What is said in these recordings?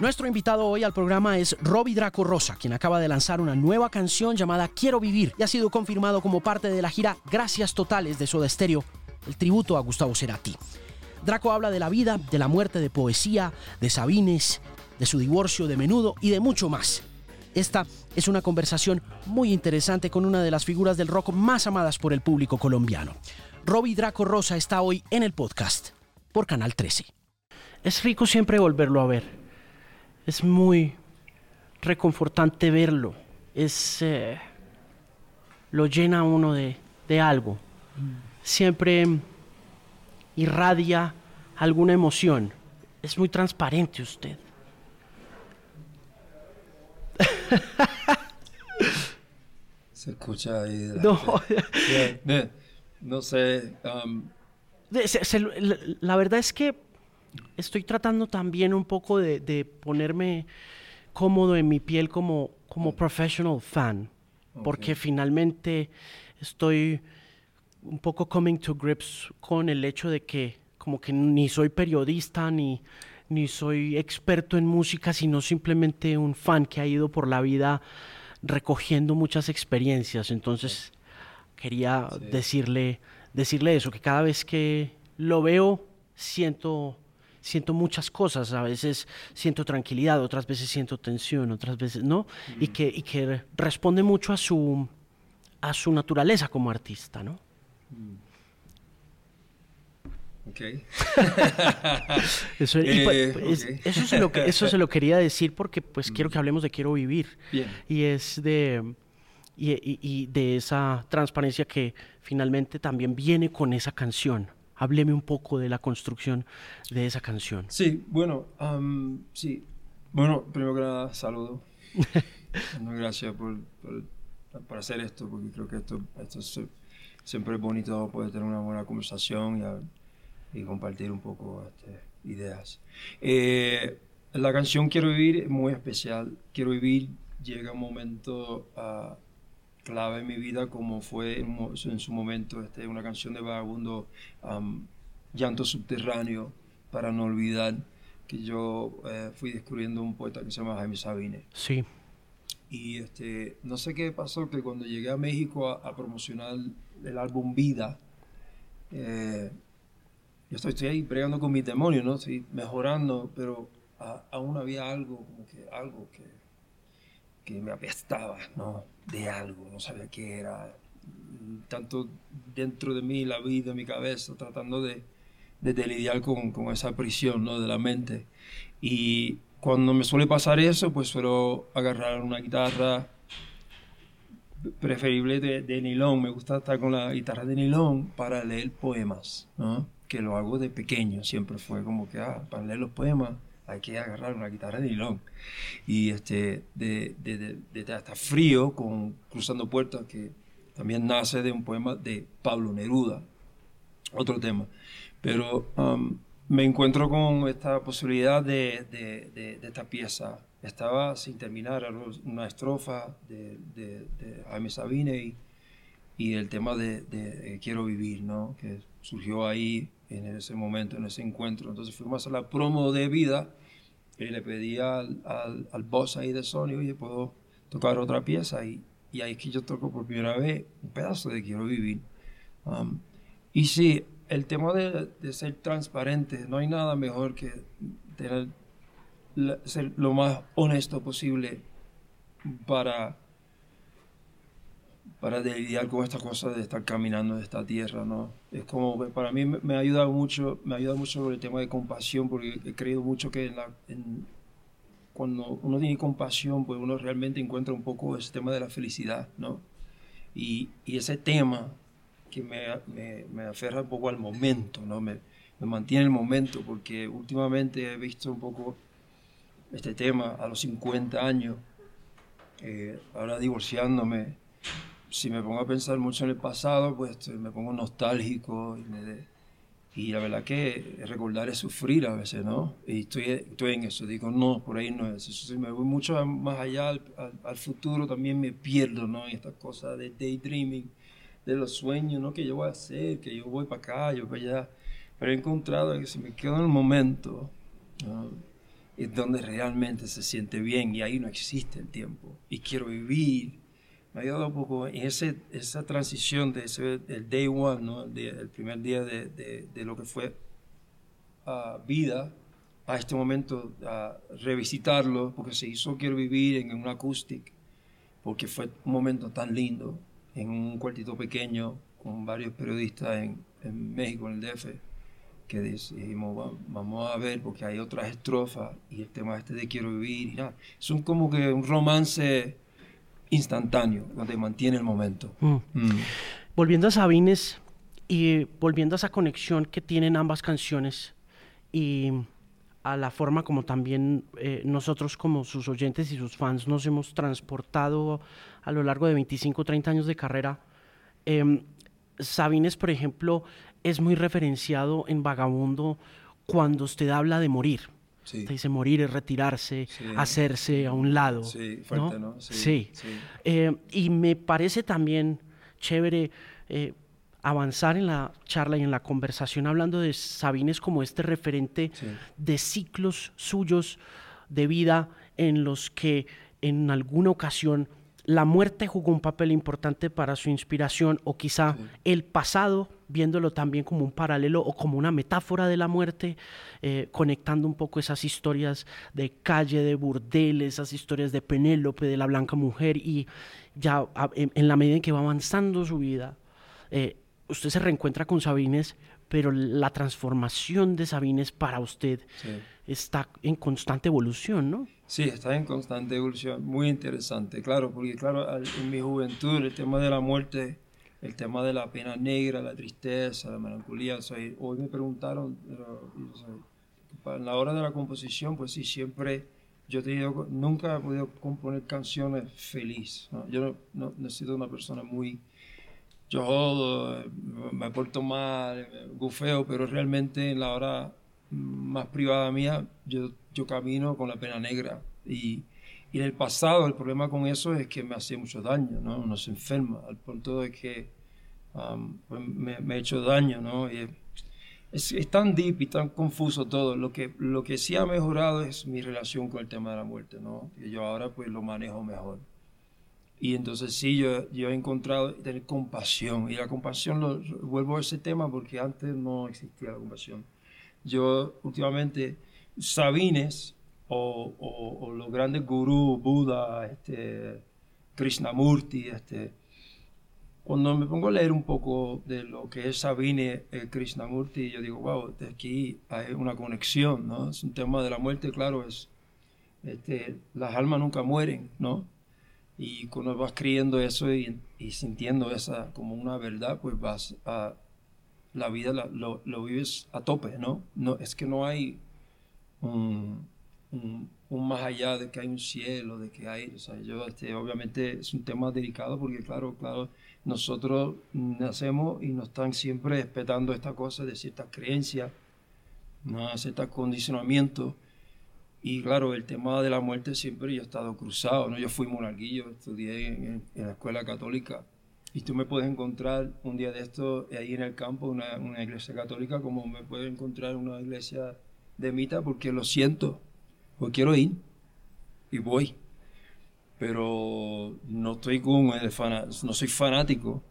Nuestro invitado hoy al programa es Robbie Draco Rosa, quien acaba de lanzar una nueva canción llamada Quiero Vivir y ha sido confirmado como parte de la gira Gracias Totales de Soda Stereo, el tributo a Gustavo Cerati. Draco habla de la vida, de la muerte, de poesía, de Sabines, de su divorcio, de menudo y de mucho más. Esta es una conversación muy interesante con una de las figuras del rock más amadas por el público colombiano. Robbie Draco Rosa está hoy en el podcast por Canal 13. Es rico siempre volverlo a ver. Es muy reconfortante verlo. Es eh, lo llena uno de, de algo. Siempre irradia alguna emoción. Es muy transparente usted. Se escucha ahí. de No. No sé. um, la verdad es que estoy tratando también un poco de, de ponerme cómodo en mi piel como, como professional fan, porque finalmente estoy un poco coming to grips con el hecho de que como que ni soy periodista ni, ni soy experto en música, sino simplemente un fan que ha ido por la vida recogiendo muchas experiencias. Entonces quería Sí. decirle, decirle eso, que cada vez que lo veo siento, siento muchas cosas. A veces siento tranquilidad, otras veces siento tensión, otras veces no. Y, que, y que responde mucho a su, a su naturaleza como artista, ¿no? ok. Eso, y, Eh, pues, es- ok. eso, se lo, eso se lo quería decir porque pues quiero que hablemos de Quiero Vivir. Bien. Y es de, y, y- y de esa transparencia que finalmente también viene con esa canción. Hábleme un poco de la construcción de esa canción. Sí, bueno, um, sí. Bueno, primero que nada, saludo. Bueno, gracias por, por, por hacer esto, porque creo que esto, esto es, siempre es bonito poder tener una buena conversación y, a- y compartir un poco este, ideas. Eh, la canción Quiero Vivir es muy especial. Quiero Vivir llega un momento ah, clave en mi vida, como fue en, su momento este, una canción de Vagabundo, um, Llanto Subterráneo, para no olvidar que yo eh, fui descubriendo un poeta que se llama Jaime Sabine. Sí, Y este, no sé qué pasó, que cuando llegué a México a, a promocionar el álbum Vida, eh, yo estoy, estoy ahí bregando con mis demonios, ¿no? Estoy mejorando, pero a- aún había algo, como que algo que, que me apestaba, ¿no? De algo, no sabía qué era. Tanto dentro de mí, la vida, mi cabeza, tratando de, de, lidiar con, con esa prisión, ¿no? De la mente. Y cuando me suele pasar eso, pues suelo agarrar una guitarra preferible de, de nylon. Me gusta estar con la guitarra de nylon para leer poemas. Que lo hago de pequeño. Siempre fue como que, ah, para leer los poemas hay que agarrar una guitarra de nylon. Y este, de, de, de, hasta frío, con Cruzando Puertas, que también nace de un poema de Pablo Neruda. Otro tema. Pero um, me encuentro con esta posibilidad de, de, esta pieza. Estaba sin terminar una estrofa de, de Jaime Sabine y, y el tema de, de, eh, Quiero Vivir, ¿no? que surgió ahí en ese momento, en ese encuentro. Entonces fuimos a la promo de vida y le pedí al, al, al boss ahí de Sony, oye, ¿puedo tocar otra pieza? Y, y ahí es que yo toco por primera vez un pedazo de Quiero Vivir. Um, y sí, el tema de, de, ser transparente, no hay nada mejor que tener, ser lo más honesto posible para, para lidiar con esta cosa de estar caminando en esta tierra, ¿no? Es como, para mí me, ha ayudado mucho, me ha ayudado mucho el tema de compasión, porque he creído mucho que en la, en, cuando uno tiene compasión, pues uno realmente encuentra un poco ese tema de la felicidad, ¿no? Y, y ese tema que me, me, me, aferra un poco al momento, ¿no? Me, me mantiene el momento, porque últimamente he visto un poco este tema a los 50 años, eh, ahora divorciándome, si me pongo a pensar mucho en el pasado, pues me pongo nostálgico y, me, y la verdad que recordar es sufrir a veces, ¿no? Y estoy, estoy en eso, digo, no, por ahí no es eso. Si me voy mucho más allá al, al, al futuro, también me pierdo, ¿no? En estas cosas de daydreaming de los sueños, ¿no? Que yo voy a hacer, que yo voy para acá, yo para allá. Pero he encontrado que si me quedo en el momento, ¿no? es donde realmente se siente bien y ahí no existe el tiempo. Y quiero vivir. Ha ayudado un poco en ese, esa transición de ese, el day one, ¿no? el, primer día de, de, de lo que fue uh, vida, a este momento a revisitarlo, porque se hizo Quiero Vivir en un acústico, porque fue un momento tan lindo, en un cuartito pequeño, con varios periodistas en, en México, en el DF, que dijimos, vamos a ver, porque hay otras estrofas, y el tema este de Quiero Vivir, y nada. Son como que un romance instantáneo, donde mantiene el momento. Mm. Mm. Volviendo a Sabines y volviendo a esa conexión que tienen ambas canciones, y a la forma como también eh, nosotros como sus oyentes y sus fans nos hemos transportado a lo largo de 25 o 30 años de carrera. Eh, Sabines, por ejemplo, es muy referenciado en Vagabundo cuando usted habla de morir. Sí. Usted dice morir es retirarse, hacerse a un lado. Sí, fuerte, ¿no? Sí. Eh, y me parece también chévere eh, avanzar en la charla y en la conversación hablando de Sabines como este referente de ciclos suyos de vida en los que en alguna ocasión la muerte jugó un papel importante para su inspiración o quizá el pasado, viéndolo también como un paralelo o como una metáfora de la muerte, eh, conectando un poco esas historias de calle, de burdeles, esas historias de Penélope, de la blanca mujer y ya en, la medida en que va avanzando su vida, eh, usted se reencuentra con Sabines, pero la transformación de Sabines para usted. Está en constante evolución, ¿no? Sí, está en constante evolución, muy interesante, claro, porque claro, en mi juventud el tema de la muerte, el tema de la pena negra, la tristeza, la melancolía, hoy me preguntaron, en la hora de la composición, pues sí, siempre yo he tenido, nunca he podido componer canciones feliz, yo no, no he sido una persona muy yo me porto mal, gufeo, pero realmente en la hora más privada mía yo, yo camino con la pena negra. Y, y, en el pasado el problema con eso es que me hacía mucho daño, ¿no? Uno se enferma al punto de que pues me, me, he hecho daño, ¿no? Es, es, tan deep y tan confuso todo. Lo que, lo que sí ha mejorado es mi relación con el tema de la muerte, ¿no? Y yo ahora pues lo manejo mejor. Y entonces sí, yo, yo he encontrado tener compasión. Y la compasión, vuelvo a ese tema porque antes no existía la compasión. Yo últimamente, Sabines o, o, los grandes gurús, Buda, este, Krishnamurti, este, cuando me pongo a leer un poco de lo que es Sabine el Krishnamurti, yo digo, wow, de aquí hay una conexión, ¿no? Es un tema de la muerte, claro, es, este, las almas nunca mueren, ¿no? Y cuando vas creyendo eso y, sintiendo esa como una verdad, pues vas a la vida lo, lo, vives a tope, ¿no? no Es que no hay un, un, más allá de que hay un cielo, de que hay, o sea, yo, este, obviamente es un tema delicado porque claro, claro, nosotros nacemos y nos están siempre respetando esta cosa de ciertas creencias, ¿no? ciertos condicionamientos y claro, el tema de la muerte siempre yo he estado cruzado, ¿no? Yo fui monarquillo, estudié en, la escuela católica y tú me puedes encontrar un día de esto ahí en el campo, una, una iglesia católica, como me puedes encontrar una iglesia de mita, porque lo siento, pues quiero ir y voy. Pero no estoy con no soy fanático.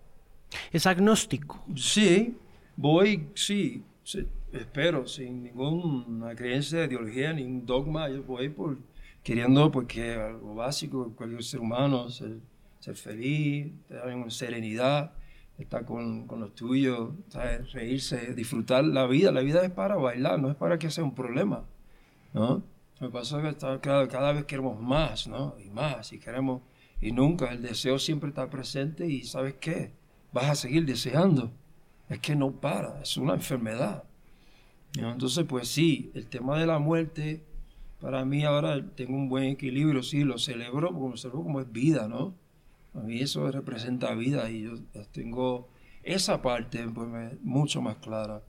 Es agnóstico. Sí, voy, sí, sí espero, sin ninguna creencia, ideología, ningún dogma, yo voy por queriendo pues, algo básico, cualquier ser humano, ser, ser feliz, tener serenidad, estar con, con los tuyos, reírse, disfrutar la vida. La vida es para bailar, no es para que sea un problema, ¿no? Me pasa que cada, cada vez queremos más, ¿no? Y más, y queremos, y nunca, el deseo siempre está presente y ¿sabes qué? Vas a seguir deseando. Es que no para, es una enfermedad. Entonces, pues sí, el tema de la muerte, para mí ahora tengo un buen equilibrio, sí, lo celebro, como, como es vida, ¿no? A mí eso representa vida y yo tengo esa parte pues, mucho más clara.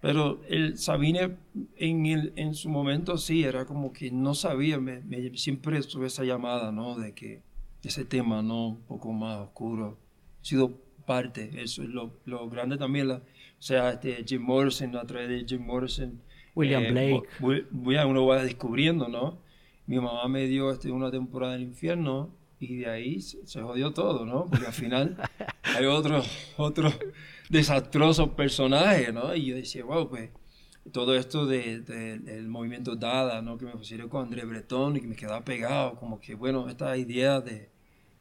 Pero el Sabine en, el, en su momento sí, era como que no sabía, me, siempre tuve esa llamada, ¿no? De que ese tema, ¿no? Un poco más oscuro, ha sido parte, eso es lo, lo grande también, la, o sea, este, Jim Morrison, a través de Jim Morrison, William eh, Blake. voy- voy a- uno va descubriendo, ¿no? Mi mamá me dio este, una temporada del infierno y de ahí se, se jodió todo, ¿no? Porque al final hay otros otros desastrosos personajes, ¿no? Y yo decía, wow, pues todo esto de- de- del movimiento Dada, ¿no? Que me pusieron con André Breton y que me quedaba pegado, como que, bueno, esta idea de,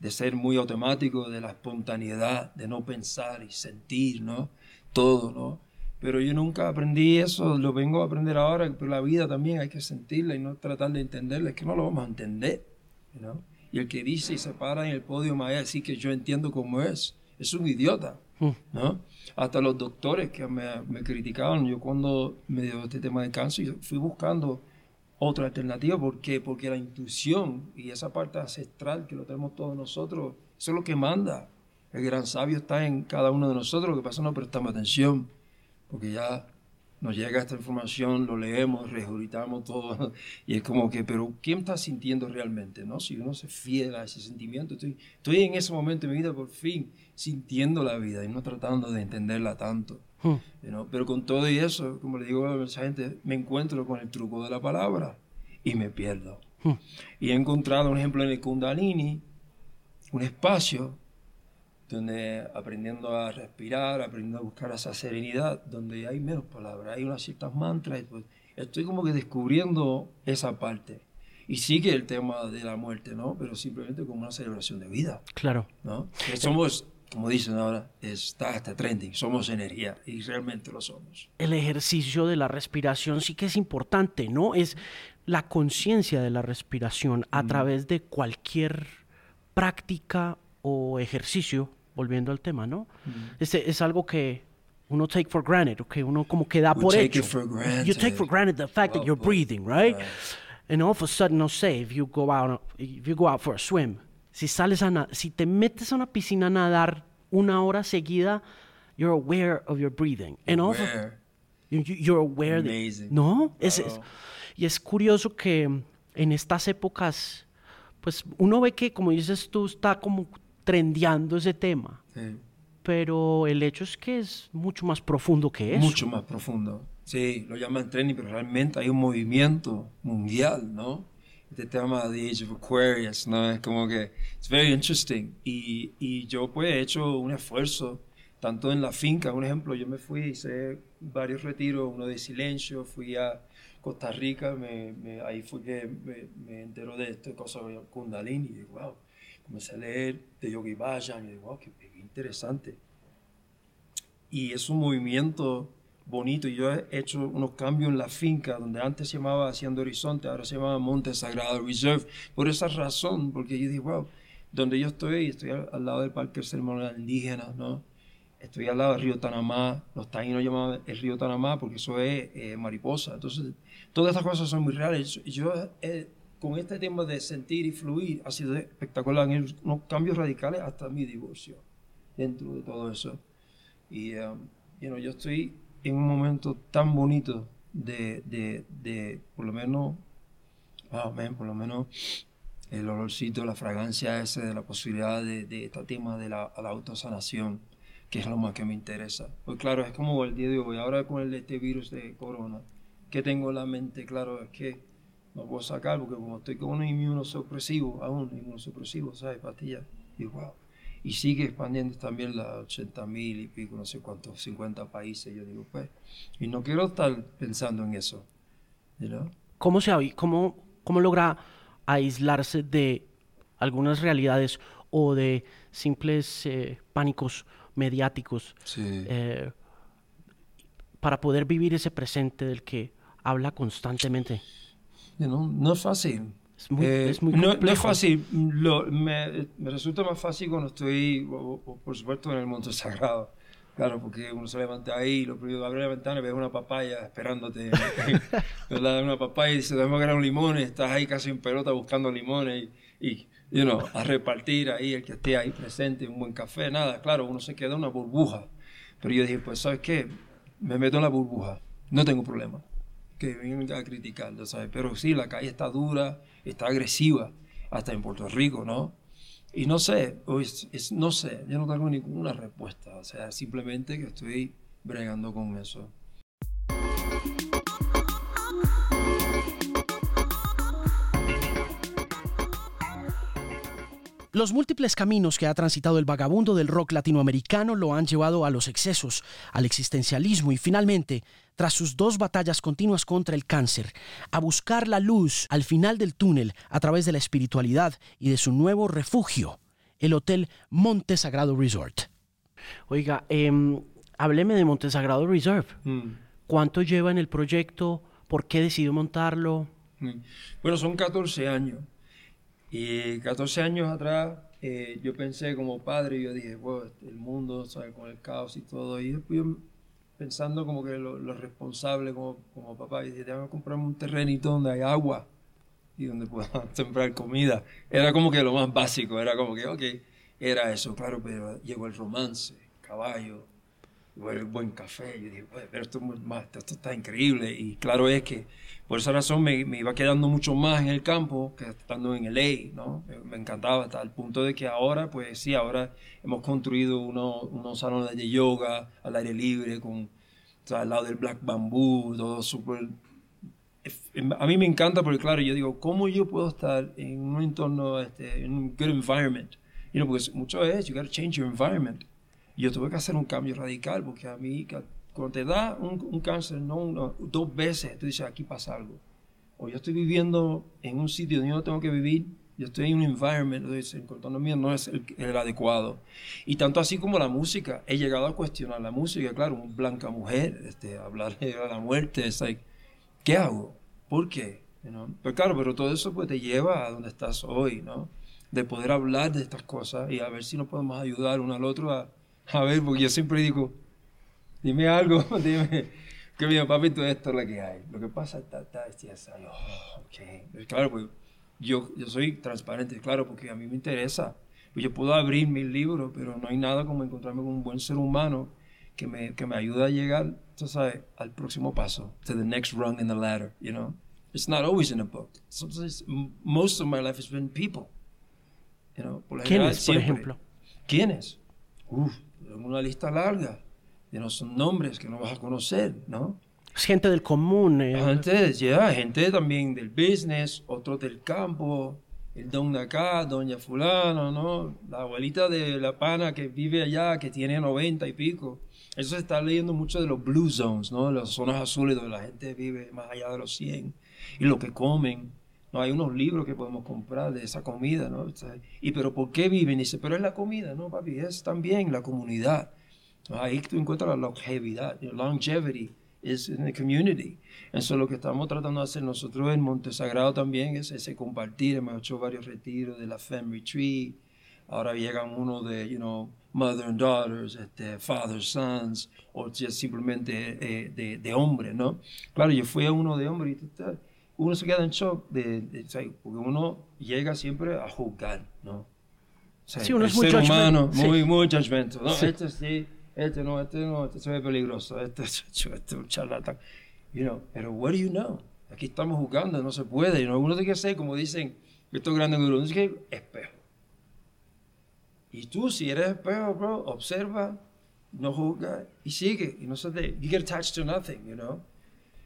de ser muy automático, de la espontaneidad, de no pensar y sentir, ¿no? Todo, ¿no? Pero yo nunca aprendí eso, lo vengo a aprender ahora, pero la vida también hay que sentirla y no tratar de entenderla, es que no lo vamos a entender, ¿no? Y el que dice y se para en el podio me va a decir que yo entiendo cómo es, es un idiota, ¿no? Hasta los doctores que me, me criticaban, yo cuando me dio este tema de cáncer, fui buscando otra alternativa, ¿por qué? Porque la intuición y esa parte ancestral que lo tenemos todos nosotros, eso es lo que manda. El gran sabio está en cada uno de nosotros, lo que pasa no prestamos atención, porque ya nos llega esta información, lo leemos, regurgitamos todo, y es como que, pero ¿quién está sintiendo realmente? ¿no? Si uno se fiel a ese sentimiento, estoy, estoy en ese momento de mi vida por fin sintiendo la vida y no tratando de entenderla tanto. Hmm. ¿no? Pero con todo y eso, como le digo a mucha gente, me encuentro con el truco de la palabra y me pierdo. Hmm. Y he encontrado, por ejemplo, en el Kundalini, un espacio donde aprendiendo a respirar, aprendiendo a buscar esa serenidad, donde hay menos palabras, hay unas ciertas mantras, y pues estoy como que descubriendo esa parte. Y sigue el tema de la muerte, ¿no? Pero simplemente como una celebración de vida, Claro. ¿no? Que somos, como dicen ahora, está hasta trending, somos energía y realmente lo somos. el ejercicio de la respiración sí que es importante, ¿no? Es la conciencia de la respiración a través de cualquier práctica o ejercicio, volviendo al tema, ¿no? Es, es algo que uno take for granted, que uno como que da We por take hecho. it for You take for granted. granted the fact that Well you're put. breathing, right? Right. And all of a sudden, no sé, if you go out, if you go out for a swim, si sales a na- si te metes a una piscina a nadar una hora seguida, you're aware of your breathing. And all of a- Where? You- you- You're aware that- Amazing. No, es, es- y es curioso que en estas épocas, pues uno ve que, como dices tú, está como trendeando ese tema, Sí. pero el hecho es que es mucho más profundo que eso. Mucho más profundo. Sí, lo llaman training, pero realmente hay un movimiento mundial, ¿no? Este tema de Age of Aquarius, ¿no? Es como que es very interesting. Y, y yo pues he hecho un esfuerzo, tanto en la finca, un ejemplo, yo me fui, hice varios retiros, uno de silencio, fui a Costa Rica, me, me- ahí fue que me, me entero de esta cosa de Kundalini, y digo, wow, comencé a leer de Yogi Bhajan, y digo, wow, qué, qué interesante y es un movimiento bonito. Y yo he hecho unos cambios en la finca, donde antes se llamaba Haciendo Horizonte, ahora se llama Monte Sagrado Reserve, por esa razón, porque yo dije, wow, donde yo estoy, estoy al, al lado del Parque Ceremonial Indígena, ¿no? Estoy al lado del río Tanamá, los taínos llamaban el río Tanamá porque eso es eh, mariposa. Entonces, todas estas cosas son muy reales. Yo, eh, con este tema de sentir y fluir, ha sido espectacular. Han hecho unos cambios radicales hasta mi divorcio, dentro de todo eso. Y um, you know, yo estoy en un momento tan bonito de, de, de por lo menos, wow, man, por lo menos el olorcito, la fragancia ese de la posibilidad de, de este tema de la, la autosanación, que es lo más que me interesa. Pues claro, es como el día de hoy, ahora con el, este virus de corona, que tengo en la mente, claro, es que no puedo sacar, porque como estoy con un inmunosupresivo, aún inmunosupresivo, ¿sabes? Pastillas, y wow y sigue expandiendo también las 80 mil y pico, no sé cuántos, 50 países. Yo digo, pues, y no quiero estar pensando en eso. you know? ¿Cómo, se, cómo, ¿Cómo logra aislarse de algunas realidades o de simples eh, pánicos mediáticos eh, para poder vivir ese presente del que habla constantemente? You know, no es fácil. Es muy, Eh, es muy no, no es fácil. Lo- me, me resulta más fácil cuando estoy, o- o- por supuesto, en el monte sagrado. Claro, porque uno se levanta ahí, lo primero abre la ventana y ves una papaya esperándote. ¿verdad? Una papaya y dice, dame agarrar un limón y estás ahí casi en pelota buscando limones y, y you know, a repartir ahí el que esté ahí presente, un buen café, nada. Claro, uno se queda en una burbuja. Pero yo dije, pues, ¿sabes qué? Me meto en la burbuja, no tengo problema que vengan a criticarlo, ¿sabes? Pero sí, la calle está dura, está agresiva, hasta en Puerto Rico, ¿no? Y no sé, es- es- no sé, yo no tengo ninguna respuesta, o sea, simplemente que estoy bregando con eso. Los múltiples caminos que ha transitado el vagabundo del rock latinoamericano lo han llevado a los excesos, al existencialismo y finalmente, tras sus dos batallas continuas contra el cáncer, a buscar la luz al final del túnel a través de la espiritualidad y de su nuevo refugio, el Hotel Monte Sagrado Resort. Oiga, eh, hábleme de Monte Sagrado Reserve. Mm. ¿Cuánto lleva en el proyecto? ¿Por qué decidió montarlo? Mm. Bueno, son 14 años. Y 14 años atrás eh, yo pensé como padre, yo dije, bueno, el mundo, ¿sabes? Con el caos y todo. Y después pensando como que lo, responsable como, como papá, y dije, déjame comprarme un terrenito donde hay agua y donde pueda sembrar comida. Era como que lo más básico, era como que, ok, era eso, claro, pero llegó el romance, caballo, el buen café. Yo dije, pero esto, esto está increíble. Y claro es que por esa razón me, me, iba quedando mucho más en el campo que estando en LA, ¿no? Me, encantaba hasta el punto de que ahora, pues sí, ahora hemos construido unos salones de yoga al aire libre, con, al lado del Black Bamboo, todo súper... A mí me encanta porque, claro, yo digo, ¿cómo yo puedo estar en un entorno, este, en un good environment? You know, porque mucho es, you got to change your environment. Yo tuve que hacer un cambio radical porque a mí cuando te da un, cáncer, no dos veces, tú dices, aquí pasa algo. O yo estoy viviendo en un sitio donde yo no tengo que vivir, yo estoy en un environment, entonces el entorno mío no es el, adecuado. Y tanto así como la música, he llegado a cuestionar la música, claro, una blanca mujer, este, hablar de la muerte, es like, ¿qué hago? ¿Por qué? Pero claro, pero todo eso pues te lleva a donde estás hoy, ¿no? De poder hablar de estas cosas y a ver si nos podemos ayudar uno al otro a, a ver, porque yo siempre digo, dime algo, dime que mi papi, todo esto es lo que hay. Lo que pasa está, está, está, oh, okay. Claro, pues yo, yo soy transparente, claro, porque a mí me interesa. Pues yo puedo abrir mis libros, pero no hay nada como encontrarme con un buen ser humano que me, que me ayude a llegar, tú sabes, al próximo paso, to the next rung in the ladder, you know? It's not always in a book. Sometimes, most of my life has been people. You know, por ¿Quiénes, por ejemplo? ¿Quiénes? Uf, una lista larga no son nombres que no vas a conocer, ¿no? Gente del común. Eh. Gente, ya, gente también del business, otros del campo, el don de acá, doña fulano, ¿no? La abuelita de la pana que vive allá, que tiene 90 y pico. Eso se está leyendo mucho de los blue zones, ¿no? Las zonas azules donde la gente vive más allá de los 100. Y lo que comen. No hay unos libros que podemos comprar de esa comida, ¿no? Y pero ¿por qué viven? Y dice, pero es la comida, ¿no, papi? Es también la comunidad. Ahí tú encuentras la longevidad, longevity is in the community. Eso es lo que estamos tratando de hacer nosotros en Monte Sagrado también, es ese compartir. Hemos hecho varios retiros de la Femme Retreat. Ahora llegan uno de, you know, mother and daughters, este, father sons, o simplemente eh, de, de hombres, ¿no? Claro, yo fui a uno de hombres y uno se queda en shock, de, porque uno llega siempre a juzgar, ¿no? sí, uno es muy ser humano, muy, muy judgmental, ¿no? Este sí este no, este no, este se ve peligroso, este, este, este es un charlatán. You know, pero what do you know? Aquí estamos jugando, no se puede. You know, uno tiene que ser, como dicen estos grandes gurús, tiene que espejo. Y tú, si eres espejo, bro, observa, no juzga y sigue. Y no se te, you get attached to nothing, you know.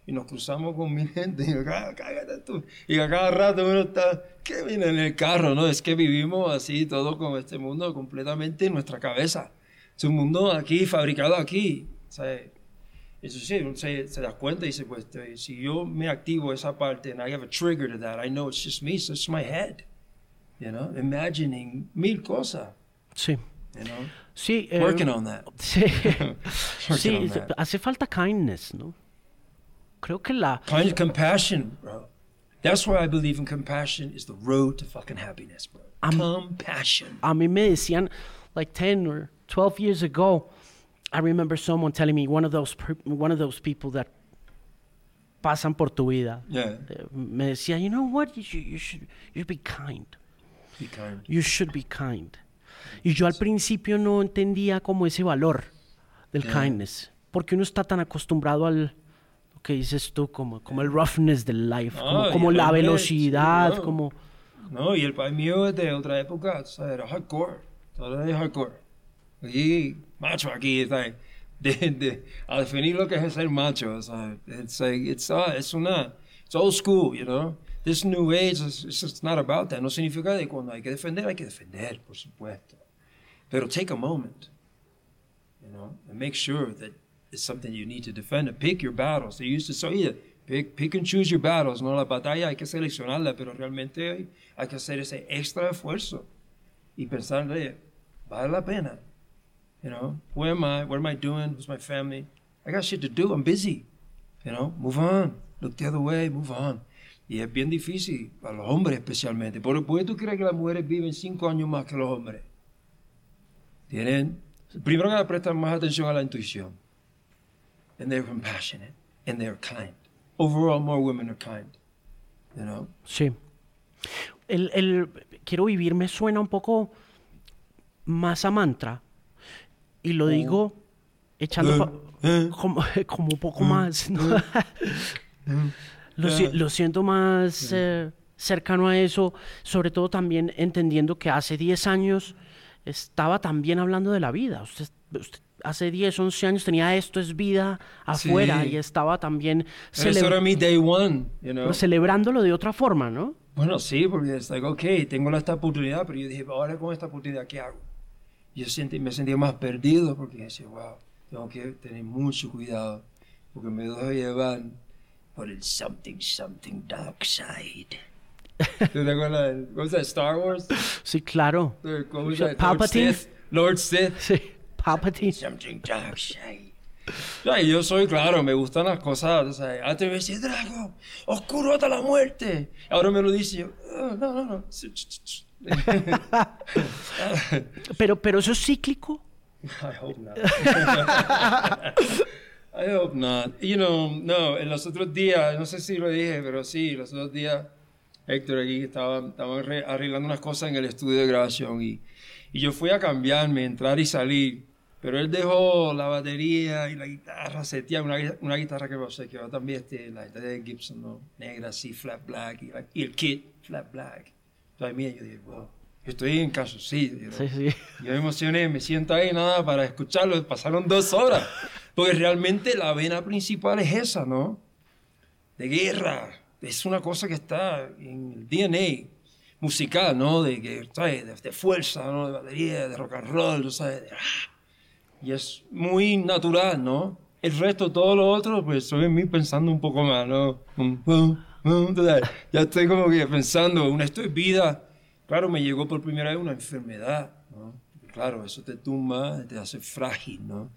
Y nos cruzamos con mi gente y ah, cágate tú. Y a cada rato uno está, ¿qué viene en el carro? No, es que vivimos así, todo con este mundo completamente en nuestra cabeza. Es un mundo aquí, fabricado aquí. Eso sí, uno se, se, da cuenta y dice, pues si yo me activo esa parte and I have a trigger to that, I know it's just me, so it's my head. You know, imagining mil cosas. Sí. You know? Sí. Eh, Working on that. Sí. sí, hace falta kindness, ¿no? Creo que la... Kind, of compassion, bro. That's why I believe in compassion is the road to fucking happiness, bro. compassion. A mí me decían, like 10 or 12 years ago, I remember someone telling me one of those one of those people that pasan por tu vida. Yeah. Eh, me decía, you know what, you should, you should, you should be kind. Be kind. You should be kind. Y yo al principio no entendía como ese valor del yeah. kindness, porque uno está tan acostumbrado al que dices tú, como, como el roughness del life, como, como la velocidad, sí, no. como... No, y el país mío es de otra época, o sea, era hardcore, todo era hardcore. Y macho aquí, de, de, a definir lo que es ser macho, sea, it's like, it's, uh, es una, it's old school, you know. this new age, it's, it's not about that. No significa de cuando hay que defender, hay que defender, por supuesto. Pero take a moment, you know, and make sure that it's something you need to defend pick your battles. They used to say, pick, pick and choose your battles, ¿no? La batalla hay que seleccionarla, pero realmente hay, que hacer ese extra esfuerzo y pensarle, vale la pena. You know, where am I? What am I doing? Who's my family? I got shit to do. I'm busy. You know, move on. Look the other way, move on. Y es bien difícil, para los hombres especialmente. ¿Por, qué tú crees que las mujeres viven cinco años más que los hombres? Tienen, primero que más atención a la intuición. And they're compassionate. And they're kind. Overall, more women are kind. You know? Sí. El, el quiero vivir me suena un poco más a mantra. Y lo digo echando Eh, como, como un poco más. ¿no? lo, si- lo siento más eh, cercano a eso, sobre todo también entendiendo que hace 10 años estaba también hablando de la vida. Usted, usted hace 10, 11 años tenía esto es vida afuera Sí. y estaba también celebra- mi day one, you know? celebrándolo de otra forma, ¿no? Bueno, sí, porque es like, ok, tengo esta oportunidad, pero yo dije, ahora con esta oportunidad, ¿qué hago? Yo sentí, me sentía más perdido porque decía, wow, tengo que tener mucho cuidado porque me dejo llevar por el something, something dark side. ¿Tú te acuerdas? ¿Cómo? Star Wars? Sí, claro. ¿Cómo llama? Lord Palpatine. Sith. Lord Sith. Sí, Palpatine. Something dark side. Ya, y yo soy, claro, me gustan las cosas, o sea, antes me decía, Drago, oscuro hasta la muerte. Ahora me lo dice, yo, "Ah, no, no, no. Pero, pero eso es cíclico. I hope not. I hope not. You know, no, en los otros días, no sé si lo dije, pero sí, los otros días, Héctor aquí estaba, estaba arre- arreglando unas cosas en el estudio de grabación y, y yo fui a cambiarme, entrar y salir, pero él dejó la batería y la guitarra seteada, una, una guitarra que va también este, la guitarra de Gibson, ¿no? Negra, así, flat black, y, la- y el kit, flat black. Entonces, mira, yo dije, wow, yo estoy en know. Sí, sí. Yo me emocioné, me siento ahí nada para escucharlo. Pasaron dos horas. Porque realmente la vena principal es esa, ¿no? De guerra. Es una cosa que está en el DNA musical, ¿no? De, que, ¿sabes? de, de fuerza, ¿no? De batería, de rock and roll, ¿sabes? De- ah. Y es muy natural, ¿no? El resto, todo lo otro, pues estoy en mí pensando un poco más, ¿no? Um, tú sabes, Ya estoy como que pensando, esto es vida. Claro, me llegó por primera vez una enfermedad, ¿no? Claro, eso te tumba, te hace frágil, ¿no?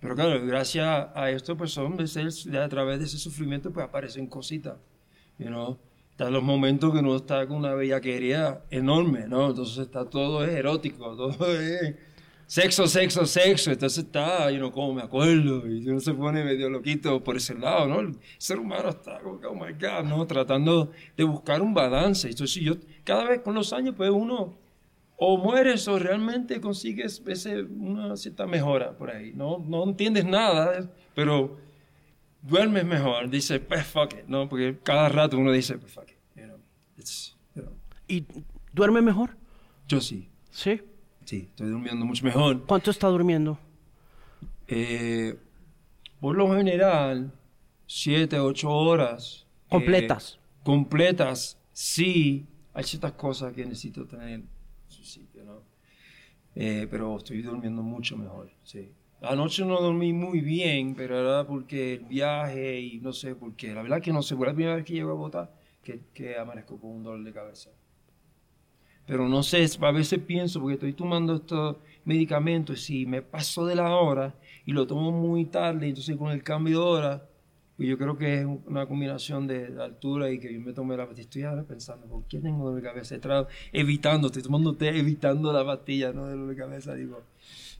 Pero claro, gracias a esto, pues veces, a través de ese sufrimiento, pues aparecen cositas, you know? Están los momentos que uno está con una bellaquería enorme, ¿no? Entonces está todo es erótico, todo es sexo, sexo, sexo. Entonces está, you know, como me acuerdo, y uno se pone medio loquito por ese lado, ¿no? El ser humano está como oh my God, ¿no? Tratando de buscar un balance. Entonces yo, cada vez con los años, pues uno o mueres o realmente consigues ese, una cierta mejora por ahí. No, no entiendes nada, pero duermes mejor. Dices, pues fuck it, ¿no? Porque cada rato uno dice, pues fuck it, you know. It's, you know. ¿Y duerme mejor? Yo sí, Sí. Sí, estoy durmiendo mucho mejor. ¿Cuánto está durmiendo? Eh, por lo general, siete, ocho horas. eh, Completas. completas, sí. Hay ciertas cosas que necesito tener en su sitio, ¿no? Eh, pero estoy durmiendo mucho mejor, sí. Anoche no dormí muy bien, pero era porque el viaje y no sé por qué. La verdad que no sé, fue la primera vez que llego a Bogotá que, que amanezco con un dolor de cabeza. Pero no sé, a veces pienso, porque estoy tomando estos medicamentos, si me paso de la hora y lo tomo muy tarde, entonces con el cambio de hora, pues yo creo que es una combinación de altura y que yo me tomé la pastilla. Estoy ahora pensando, ¿por qué tengo dolor de cabeza? Estado evitando, estoy tomando té, evitando la pastilla, no dolor de cabeza. Digo,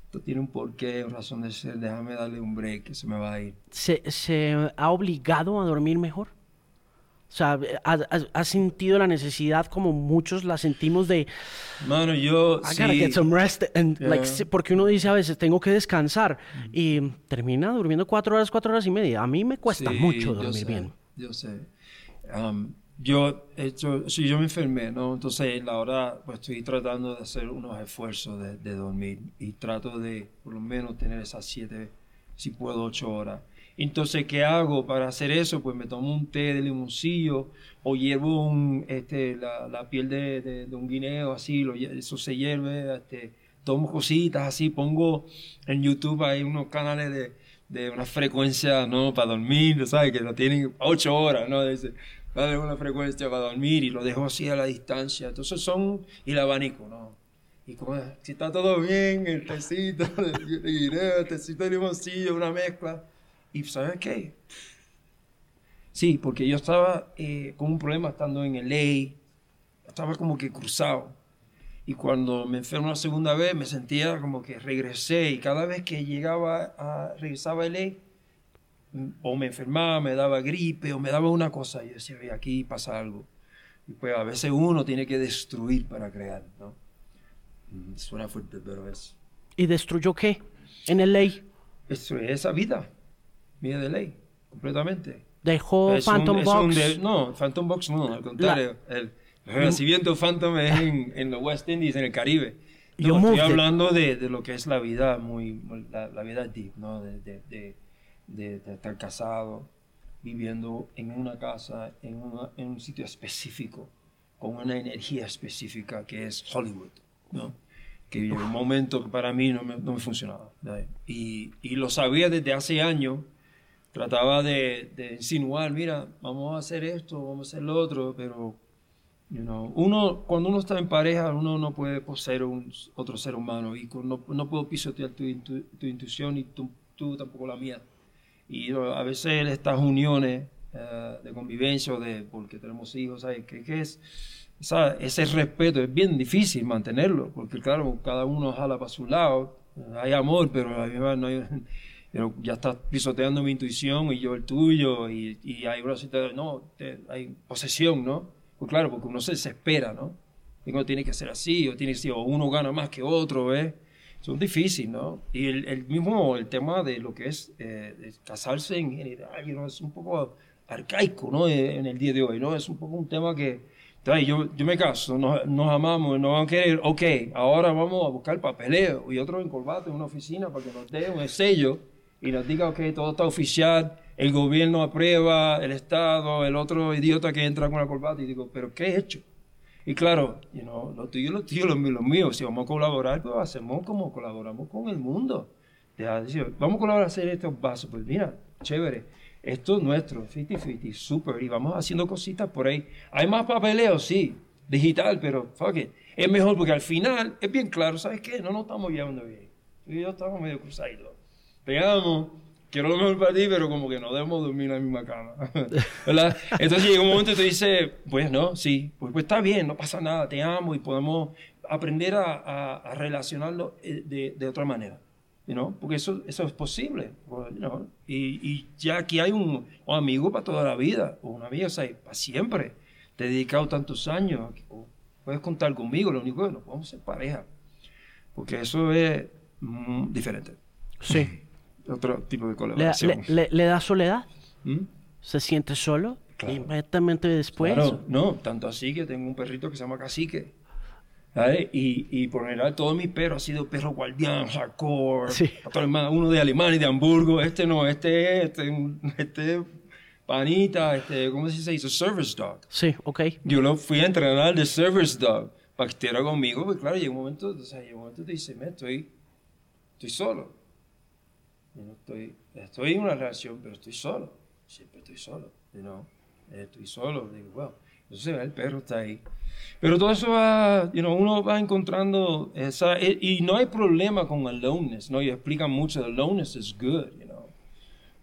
esto tiene un porqué, una razón de ser, déjame darle un break que se me va a ir. ¿Se, se ha obligado a dormir mejor? O sea, ¿ha, ha- ha sentido la necesidad como muchos la sentimos de Mano, yo I gotta sí, get some rest and, Yeah. like, porque uno dice a veces tengo que descansar y termina durmiendo cuatro horas, cuatro horas y media. A mí me cuesta Sí, mucho yo dormir sé, bien. Yo sé. Um, yo, he hecho, sí, yo me enfermé, ¿no? Entonces, la hora, pues estoy tratando de hacer unos esfuerzos de, de dormir y trato de, por lo menos, tener esas siete, si puedo, ocho horas. Entonces, ¿qué hago para hacer eso? Pues me tomo un té de limoncillo o hiervo un, este, la, la piel de, de, un guineo, así, eso se hierve, este, tomo cositas así, pongo en YouTube hay unos canales de, de una frecuencia, ¿no? Para dormir, ¿sabes? Que lo tienen ocho horas, ¿no? Dice, dale una frecuencia para dormir y lo dejo así a la distancia. Entonces son, y el abanico, ¿no? Y como, si está todo bien, el tecito de guineo, el tecito de limoncillo, una mezcla y ¿sabes qué? Sí, porque yo estaba eh, con un problema estando en el ley, estaba como que cruzado. Y cuando me enfermo la segunda vez, me sentía como que regresé. Y cada vez que llegaba a, regresaba a ley, o me enfermaba, me daba gripe, o me daba una cosa, y yo decía, aquí pasa algo. Y pues a veces uno tiene que destruir para crear, ¿no? Mm, suena fuerte, pero es. ¿Y destruyó qué? En el ley. Destruyó esa vida mía de ley, completamente. Dejó Phantom Box. no, Phantom Box no, al contrario. El, renacimiento Phantom es en, en, los West Indies, en el Caribe. No, estoy hablando de, de, lo que es la vida muy, la, vida deep, ¿no? De, de, de, estar casado, viviendo en una casa, en, en, un sitio específico, con una energía específica que es Hollywood, ¿no? Que llegó un momento que para mí no me, no me funcionaba. Y, y, lo sabía desde hace años trataba de, insinuar, mira, vamos a hacer esto, vamos a hacer lo otro, pero uno, cuando uno está en pareja, uno no puede poseer un, otro ser humano y no, no puedo pisotear tu, tu, intuición y tú, tú, tampoco la mía. Y a veces estas uniones eh, de convivencia o de, porque tenemos hijos, ¿sabes? ¿Qué, qué es? ese respeto es bien difícil mantenerlo, porque claro, cada uno jala para su lado, hay amor, pero la no hay pero ya estás pisoteando mi intuición y yo el tuyo, y, y hay una situación, no, hay posesión, ¿no? Pues claro, porque uno se desespera, ¿no? Uno tiene que ser así, o tiene que ser, o uno gana más que otro, ¿ves? Eso es difícil, ¿no? Y el, el mismo, el tema de lo que es eh, casarse en general, ¿no? es un poco arcaico, ¿no? Eh, en el día de hoy, ¿no? Es un poco un tema que, yo, yo me caso, nos, nos amamos, nos vamos a querer, ok, ahora vamos a buscar papeleo y otro en corbata en una oficina para que nos dé un sello y nos diga, ok, todo está oficial, el gobierno aprueba, el Estado, el otro idiota que entra con la corbata, y digo, ¿pero qué he hecho? Y claro, you know, lo tuyo, lo tuyo, lo mío, lo mío. Si vamos a colaborar, pues hacemos como colaboramos con el mundo. Decir, vamos a colaborar a hacer estos vasos. Pues mira, chévere. Esto es nuestro, 50-50, súper. Y vamos haciendo cositas por ahí. Hay más papeleo, sí, digital, pero fuck it. Es mejor porque al final es bien claro, ¿sabes qué? No nos estamos llevando bien. Y yo estamos medio cruzados te amo, quiero lo mejor para ti, pero como que no debemos dormir en la misma cama. Entonces llega un momento y te dice, pues no, sí, pues, pues está bien, no pasa nada, te amo y podemos aprender a, relacionarlo eh, de, otra manera. ¿no? Porque eso, eso es posible. ¿no? y, y, ya aquí hay un, amigo para toda la vida, o una amiga, o sea, para siempre. Te he dedicado tantos años, puedes contar conmigo, lo único que no podemos ser pareja. Porque eso es mm, diferente. Sí otro tipo de colaboración. ¿Le, da soledad? ¿Mm? ¿Se siente solo? Inmediatamente después. Claro, no, tanto así que tengo un perrito que se llama Cacique. Y, y por general todos mis perros han sido perros guardián, hardcore, sí. uno de Alemania y de Hamburgo, este no, este este, este panita, este, ¿cómo se dice? Service dog. Sí, ok. Yo lo fui a entrenar de service dog para que estuviera conmigo, porque claro, llega un momento, o sea, llega un momento te dice, me estoy, estoy solo estoy, estoy en una relación, pero estoy solo. Siempre estoy solo. You Estoy solo. Digo, wow. Entonces el perro está ahí. Pero todo eso va, you uno va encontrando esa, y, no hay problema con el loneliness, ¿no? Y explican mucho, el loneliness is good, you know.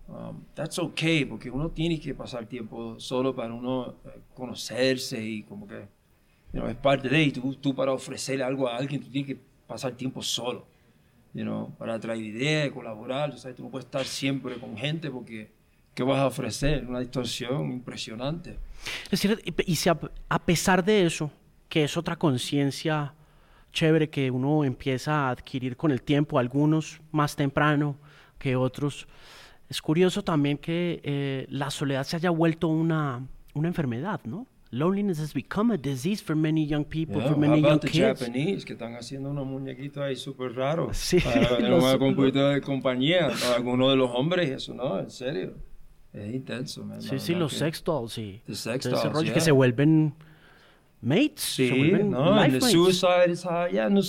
Um, that's okay, porque uno tiene que pasar tiempo solo para uno eh, conocerse y como que, you know, es parte de, y tú, tú para ofrecerle algo a alguien, tú tienes que pasar tiempo solo para traer ideas, colaborar. ¿sabes? Tú no puedes estar siempre con gente porque ¿qué vas a ofrecer? Una distorsión impresionante. Es decir, y si a, pesar de eso, que es otra conciencia chévere que uno empieza a adquirir con el tiempo, algunos más temprano que otros, es curioso también que eh, la soledad se haya vuelto una, una enfermedad, ¿no? Loneliness has become a disease for many young people, Yeah, for how many young about the kids. Japanese, que están haciendo unos muñequitos ahí súper raros. Sí, Para los- una computadora de compañía. Para algunos de los hombres, eso no, en serio. Es intenso, man. Sí, sí, los sex dolls y The sex todo ese dolls, rollo yeah. que se vuelven mates, se Sí, vuelven no, life en el mates. suicide high. Ya, no,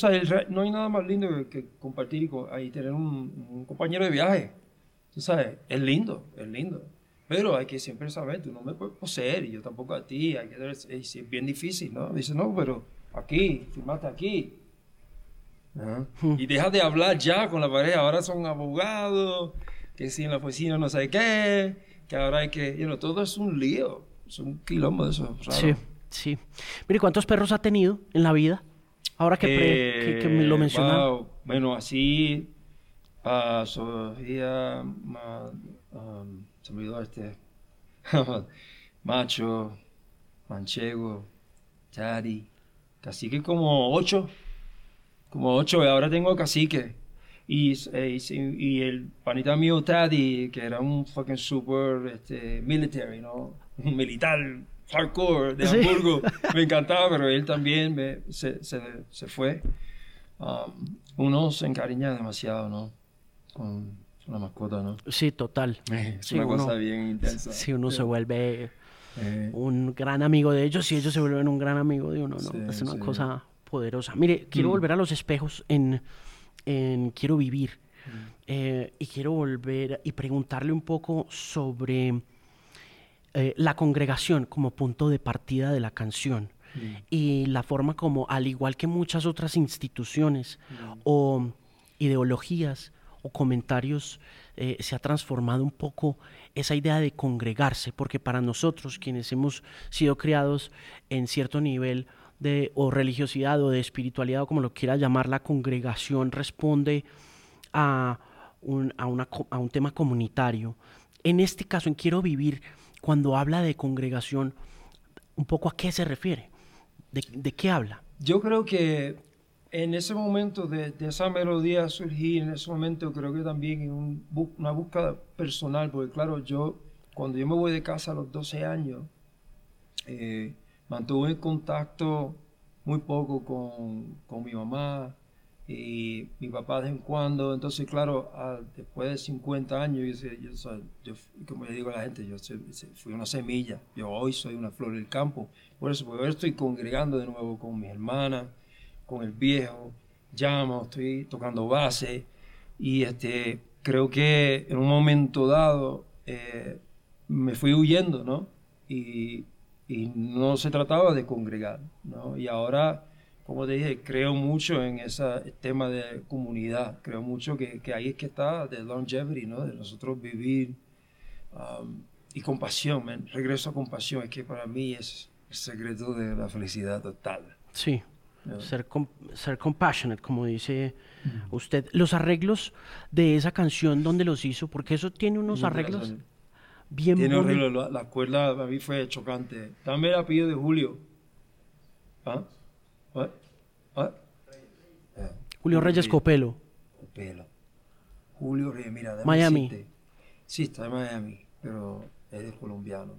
no hay nada más lindo que, que compartir y tener un, un compañero de viaje. Tú sabes, es lindo, es lindo. Pero hay que siempre saber, tú no me puedes poseer y yo tampoco a ti. Hay que, es, es bien difícil, ¿no? Dice, no, pero aquí, firmaste aquí. Hmm. Y deja de hablar ya con la pareja. Ahora son abogados, que si en la oficina no sé qué, que ahora hay que, you know, todo es un lío. Es un quilombo de eso. raro. Sí, sí. Mire, ¿cuántos perros ha tenido en la vida? Ahora que, pre- que, que me lo Eh, menciona. wow. Bueno, así, a Sofía, ma- um, se me olvidó este, Macho, Manchego, Tari, Cacique como ocho, como ocho, y ahora tengo Cacique. Y, eh, y, y el panita mío Taddy, que era un fucking super este, military, ¿no? Un militar hardcore de Sí. Hamburgo. Me encantaba, pero él también me- se, se, se fue. Um, uno se encariña demasiado, ¿no? Con la mascota, ¿no? Sí, total. Es Sí, una uno- cosa bien intensa. Si uno se vuelve Eh, un gran amigo de ellos y ellos se vuelven un gran amigo de uno, ¿no? Sí, es una cosa poderosa. Mire, quiero Mm. volver a los espejos en, en Quiero Vivir. Mm. Eh, y quiero volver y preguntarle un poco sobre eh, la congregación como punto de partida de la canción Mm. y la forma como, al igual que muchas otras instituciones o ideologías o comentarios, eh, se ha transformado un poco esa idea de congregarse, porque para nosotros, quienes hemos sido criados en cierto nivel de o religiosidad o de espiritualidad o como lo quiera llamar, la congregación responde a un, a un tema comunitario. En este caso, en Quiero Vivir, cuando habla de congregación, un poco a qué se refiere, de, de qué habla. Yo creo que en ese momento de, esa melodía surgir, en ese momento creo que también en una búsqueda personal, porque claro, yo cuando yo me voy de casa a los 12 años, eh, mantuve contacto muy poco con, con mi mamá y mi papá de vez en cuando. Entonces, claro, a- después de 50 años, yo, como le digo a la gente, yo fui una semilla. Yo hoy soy una flor del campo. Por eso, porque ahora estoy congregando de nuevo con mis hermanas, con el viejo, llamo, estoy tocando base. Y este, creo que en un momento dado eh, me fui huyendo, ¿no? Y, y no se trataba de congregar, ¿no? Y ahora, como te dije, creo mucho en ese tema de comunidad, creo mucho que, que ahí es que está de longevity, ¿no? De nosotros vivir um, y compasión, regreso a compasión, es que para mí es el secreto de la felicidad total. Sí, ser, ser compassionate, como dice usted. Los arreglos de esa canción, ¿dónde los hizo? Porque eso tiene unos No, arreglos no, bien Tiene boni- arreglo, la, la cuerda a mí fue chocante. Dame el apellido de Julio. ¿Ah? ¿What? Ah, Julio Reyes Copelo. Copelo. Julio Reyes, mira, Miami. decirte. Sí, está en Miami, pero él es colombiano.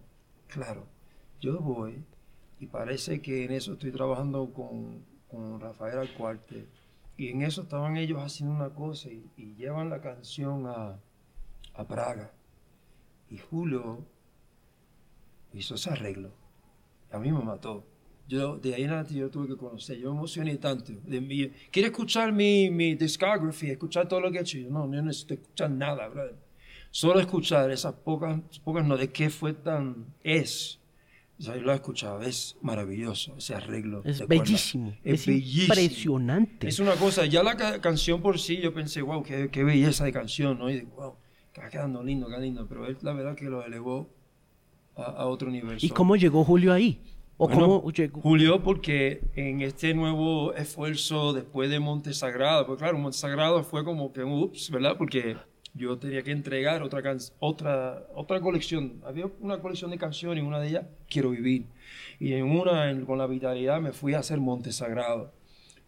Claro, yo voy y parece que en eso estoy trabajando con, con Rafael Alcuarte y en eso estaban ellos haciendo una cosa y, y llevan la canción a, a Praga. Y Julio hizo ese arreglo. A mí me mató. Yo, de ahí en adelante yo tuve que conocer. Yo me emocioné tanto. De mi, ¿Quiere escuchar mi, mi discography? Escuchar todo lo que he hecho. Yo, no, no necesito escuchar nada. Solo escuchar esas pocas, pocas no de qué fue tan... Es. O sea, yo lo he escuchado. Es maravilloso ese arreglo. Es bellísimo. Es, Es bellísimo. impresionante. Es una cosa, ya la ca- canción por sí, yo pensé, wow, qué, qué belleza de canción, ¿no? Y digo, wow, está quedando lindo, qué lindo. Pero él, la verdad, que lo elevó a, a otro nivel. ¿Y cómo llegó Julio ahí? ¿O bueno, cómo llegó? Julio, porque en este nuevo esfuerzo después de Montesagrado, pues claro, Montesagrado fue como que ups, ¿verdad? Porque yo tenía que entregar otra, can- otra, otra colección. Había una colección de canciones y una de ellas, Quiero Vivir. Y en una, con la vitalidad, me fui a hacer Montesagrado.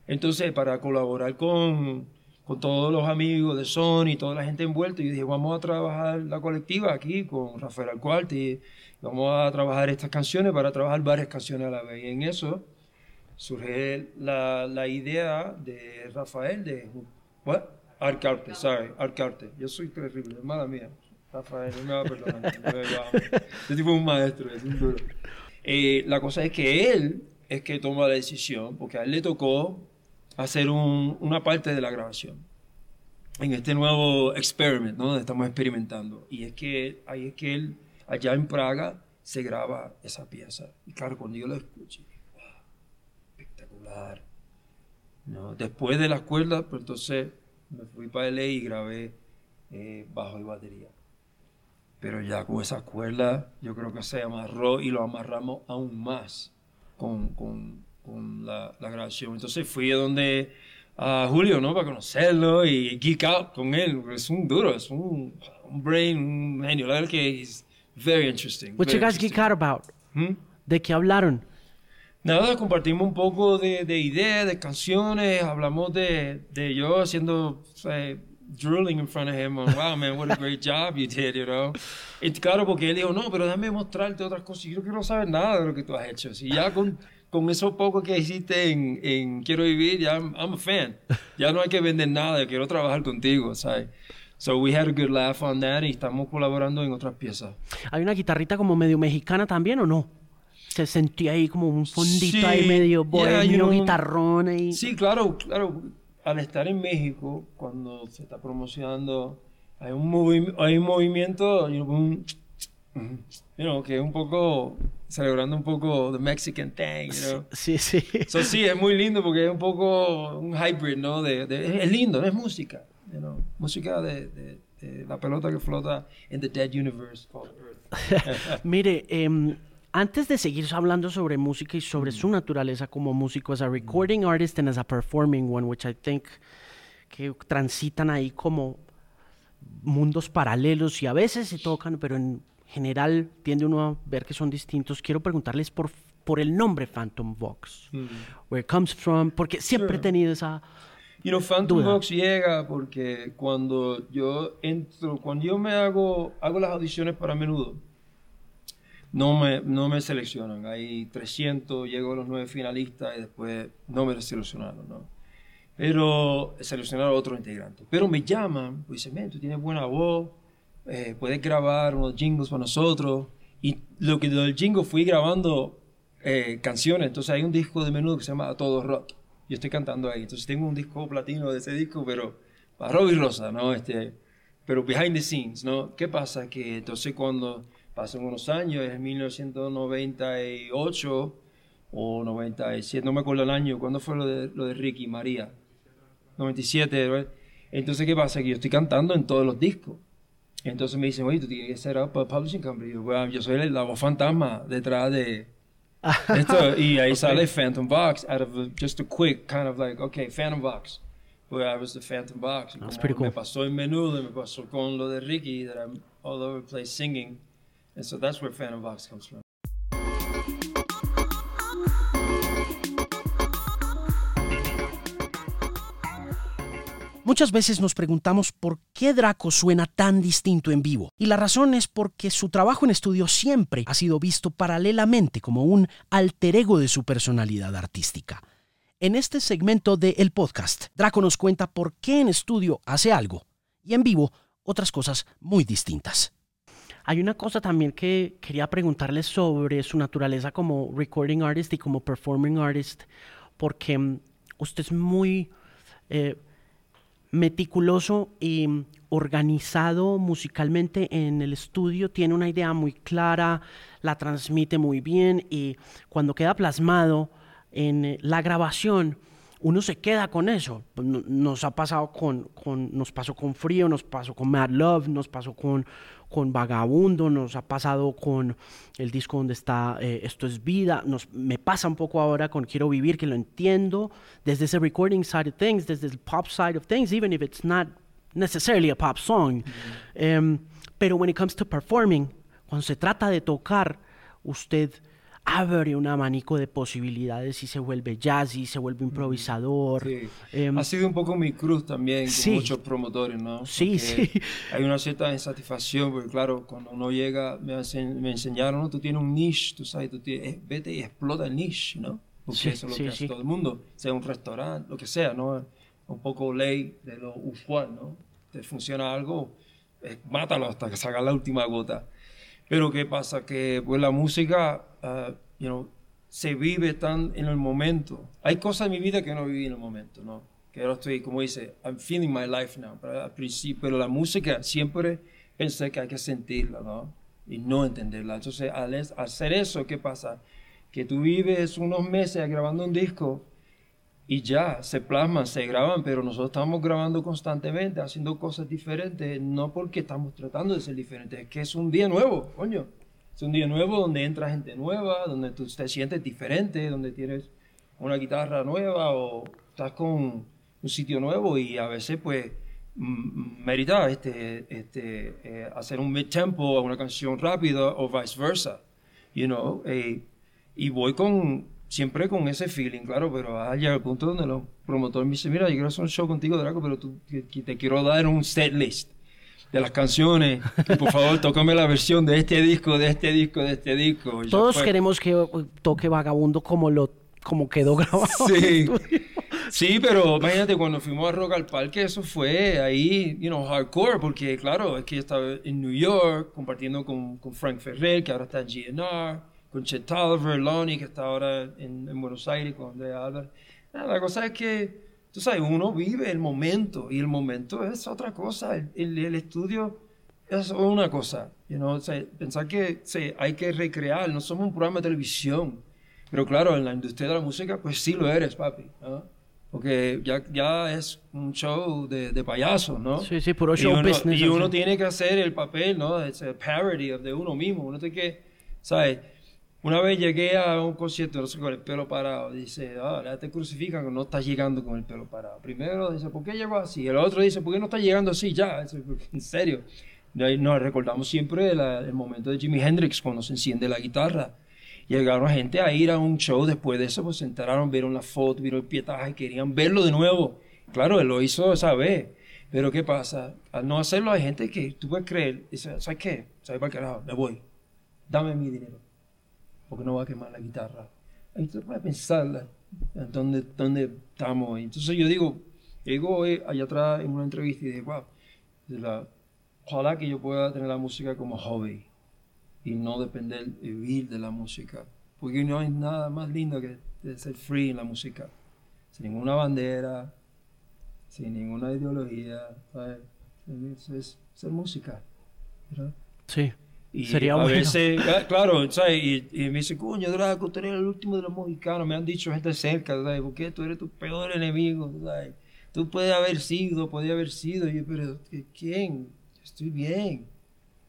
Entonces, para colaborar con, con todos los amigos de Sony, toda la gente envuelta, y dije, vamos a trabajar la colectiva aquí con Rafael Alcuarte, vamos a trabajar estas canciones para trabajar varias canciones a la vez. Y en eso surge la, la idea de Rafael de, what? Arcarte, sorry, Arcarte. Yo soy terrible, mala mía. Rafael, no me va a perdonar. Este tipo es un maestro, es un duro. Eh, la cosa es que él es que toma la decisión, porque a él le tocó hacer un, una parte de la grabación en este nuevo experiment, ¿no? Donde estamos experimentando. Y es que ahí es que él, allá en Praga, se graba esa pieza. Y claro, cuando yo lo escuché, wow, espectacular. ¿No? Después de las cuerdas, pues entonces me fui para LA y grabé eh, bajo y batería. Pero ya con esas cuerdas, yo creo que se amarró y lo amarramos aún más con, con, con la, la, grabación. Entonces fui a donde a Julio, ¿no? Para conocerlo y geek out con él. Es un duro, es un, un brain, un genio. La verdad que es very interesting. What you guys geek out about? ¿Mm? ¿De qué hablaron? Nada, compartimos un poco de, de ideas, de canciones, hablamos de, de yo haciendo, eh, drooling in front of him, wow man, what a great job you did, you know. Y claro, porque él dijo, no, pero déjame mostrarte otras cosas. Yo quiero saber nada de lo que tú has hecho. Si ya con, con eso poco que hiciste en, en Quiero Vivir, ya I'm, I'm, a fan. Ya no hay que vender nada, quiero trabajar contigo, ¿sabes? So we had a good laugh on that y estamos colaborando en otras piezas. ¿Hay una guitarrita como medio mexicana también o no? Se sentía ahí como un fondito Sí, ahí medio yeah, bohemio, you know, guitarrón ahí. Sí, claro, claro. Al estar en México, cuando se está promocionando, hay un, movi- hay un movimiento, you know, que es un poco, celebrando un poco the Mexican thing, you know. Sí, sí. So, sí, es muy lindo porque es un poco un hybrid, ¿no? De, de- es lindo, es música, you know, música de, de- la pelota que flota en the dead universe called Earth. Mire, em, antes de seguir hablando sobre música y sobre su naturaleza como músico, as a recording artist and as a performing one, which I think que transitan ahí como mundos paralelos y a veces se tocan, pero en general tiende uno a ver que son distintos. Quiero preguntarles por, por el nombre Phantom Vox, where it comes from, porque siempre he tenido esa... You know, Phantom Duda. Box llega porque cuando yo entro, cuando yo me hago, hago las audiciones para menudo, no me, no me seleccionan. Hay 300, llego a los nueve finalistas y después no me seleccionaron, ¿no? Pero seleccionaron a otros integrantes. Pero me llaman, pues dicen, "Men, tú tienes buena voz, eh, puedes grabar unos jingles para nosotros. Y lo que del jingle fui grabando eh, canciones. Entonces hay un disco de menudo que se llama A Todo Rock. Yo estoy cantando ahí. Entonces tengo un disco platino de ese disco, pero para Robbie Rosa, ¿no? Este, pero behind the scenes, ¿no? ¿Qué pasa? Que entonces cuando pasan unos años, en 1998 o 97, no me acuerdo el año, ¿cuándo fue lo de, lo de Ricky María? 97, ¿verdad? Entonces, ¿qué pasa? Que yo estoy cantando en todos los discos. Entonces me dicen, oye, tú tienes que ser up a publishing company. Yo, "Well, yo soy la voz fantasma detrás de esto. Y ahí sale Phantom Box out of a- just a quick kind of like, okay, Phantom Box. Where I was the Phantom Box. That's pretty cool. Me pasó en menudo, me pasó con lo de Ricky, that I'm all over the place singing. And so that's where Phantom Box comes from. Muchas veces nos preguntamos por qué Draco suena tan distinto en vivo, y la razón es porque su trabajo en estudio siempre ha sido visto paralelamente como un alter ego de su personalidad artística. En este segmento de El Podcast, Draco nos cuenta por qué en estudio hace algo y en vivo otras cosas muy distintas. Hay una cosa también que quería preguntarle sobre su naturaleza como recording artist y como performing artist, porque mm, usted es muy eh, meticuloso y mm, organizado musicalmente en el estudio, tiene una idea muy clara, la transmite muy bien y cuando queda plasmado en eh, la grabación, uno se queda con eso. Pues, no- Nos ha pasado con- nos pasó con Frío, nos pasó con Mad Love, nos pasó con, con Vagabundo, nos ha pasado con el disco donde está eh, Esto es Vida, nos, me pasa un poco ahora con Quiero Vivir, que lo entiendo desde ese recording side of things, desde el pop side of things, even if it's not necessarily a pop song. Em, pero when it comes to performing, cuando se trata de tocar, usted abre un abanico de posibilidades y se vuelve jazzy, se vuelve improvisador. Sí. Em, ha sido un poco mi cruz también con sí. muchos promotores, ¿no? Sí, Porque sí. Hay una cierta insatisfacción, porque claro, cuando uno llega, me, me enseñaron, ¿no? tú tienes un niche, tú sabes, tú tienes, eh, vete y explota el niche, ¿no? Porque Sí, eso es lo sí, que hace sí. todo el mundo, sea un restaurante, lo que sea, ¿no? Un poco ley de lo usual, ¿no? Te funciona algo, eh, mátalo hasta que salga la última gota. Pero ¿qué pasa? Que pues la música, ah, you know, se vive tan en el momento. Hay cosas en mi vida que no viví en el momento, ¿no? Que ahora estoy, como dice, I'm feeling my life now. Pero al principio, pero la música siempre pensé que hay que sentirla, ¿no? Y no entenderla. Entonces, al, es- al hacer eso, ¿qué pasa? Que tú vives unos meses grabando un disco y ya, se plasman, se graban, pero nosotros estamos grabando constantemente, haciendo cosas diferentes, no porque estamos tratando de ser diferentes, es que es un día nuevo, coño. Es un día nuevo donde entra gente nueva, donde tú te sientes diferente, donde tienes una guitarra nueva o estás con un sitio nuevo y a veces pues merita este, este, eh, hacer un mid-tempo a una canción rápida o viceversa, you know, eh, y voy con siempre con ese feeling, claro, pero ha llegado el punto donde los promotores me dicen, mira, yo quiero hacer un show contigo, Draco, pero tú, te quiero dar un set list de las canciones, y por favor, tócame la versión de este disco, de este disco, de este disco. Y Todos queremos que toque Vagabundo como lo como quedó grabado. Sí. Sí, pero imagínate cuando fuimos a Rock al Parque, eso fue ahí, you know, hardcore, porque claro, es que estaba en New York compartiendo con, con Frank Ferrer, que ahora está en GNR, con Chet Tolliver, Lonnie, que está ahora en, en Buenos Aires, con Andrea Álvarez. La cosa es que, sabes, uno vive el momento, y el momento es otra cosa, el, el- el estudio es una cosa, you know, o sea, pensar que sí, hay que recrear, no somos un programa de televisión, pero claro, en la industria de la música, pues sí lo eres, papi, ¿no? Porque ya, ya es un show de, de payasos, ¿no? Sí, sí, puro Y show uno- business, Y uno tiene que hacer el papel, ¿no? Es a parody de uno mismo. Uno tiene que, ¿sabes? Una vez llegué a un concierto, con el pelo parado. Dice, ah, ya te crucifican no estás llegando con el pelo parado. Primero dice, ¿por qué llegó así? El otro dice, ¿por qué no estás llegando así ya? En serio. Nos recordamos siempre el momento de Jimi Hendrix cuando se enciende la guitarra. Llegaron gente a ir a un show después de eso, pues se enteraron, vieron la foto, vieron el pietaje, querían verlo de nuevo. Claro, él lo hizo esa vez. Pero ¿qué pasa? Al no hacerlo hay gente que tú puedes creer, dice, ¿sabes qué? ¿Sabes para qué? Me voy. Dame mi dinero. Porque no va a quemar la guitarra. Tú puedes pensar en dónde, dónde estamos. Entonces yo digo, digo hoy allá atrás en una entrevista y dije, wow, la, ojalá que yo pueda tener la música como hobby y no depender de vivir de la música. Porque no hay nada más lindo que ser free en la música. Sin ninguna bandera, sin ninguna ideología. ¿sabes? Eso es ser música. ¿verdad? Sí. Y Sería a bueno. veces, claro, ¿sabes? Y, y me dice, coño, Draco, tú eres el último de los mexicanos. Me han dicho gente cerca, ¿sabes? ¿Por qué tú eres tu peor enemigo? ¿sabes? Tú puedes haber sido, podía haber sido. Y yo, pero ¿qué- ¿quién? Estoy bien.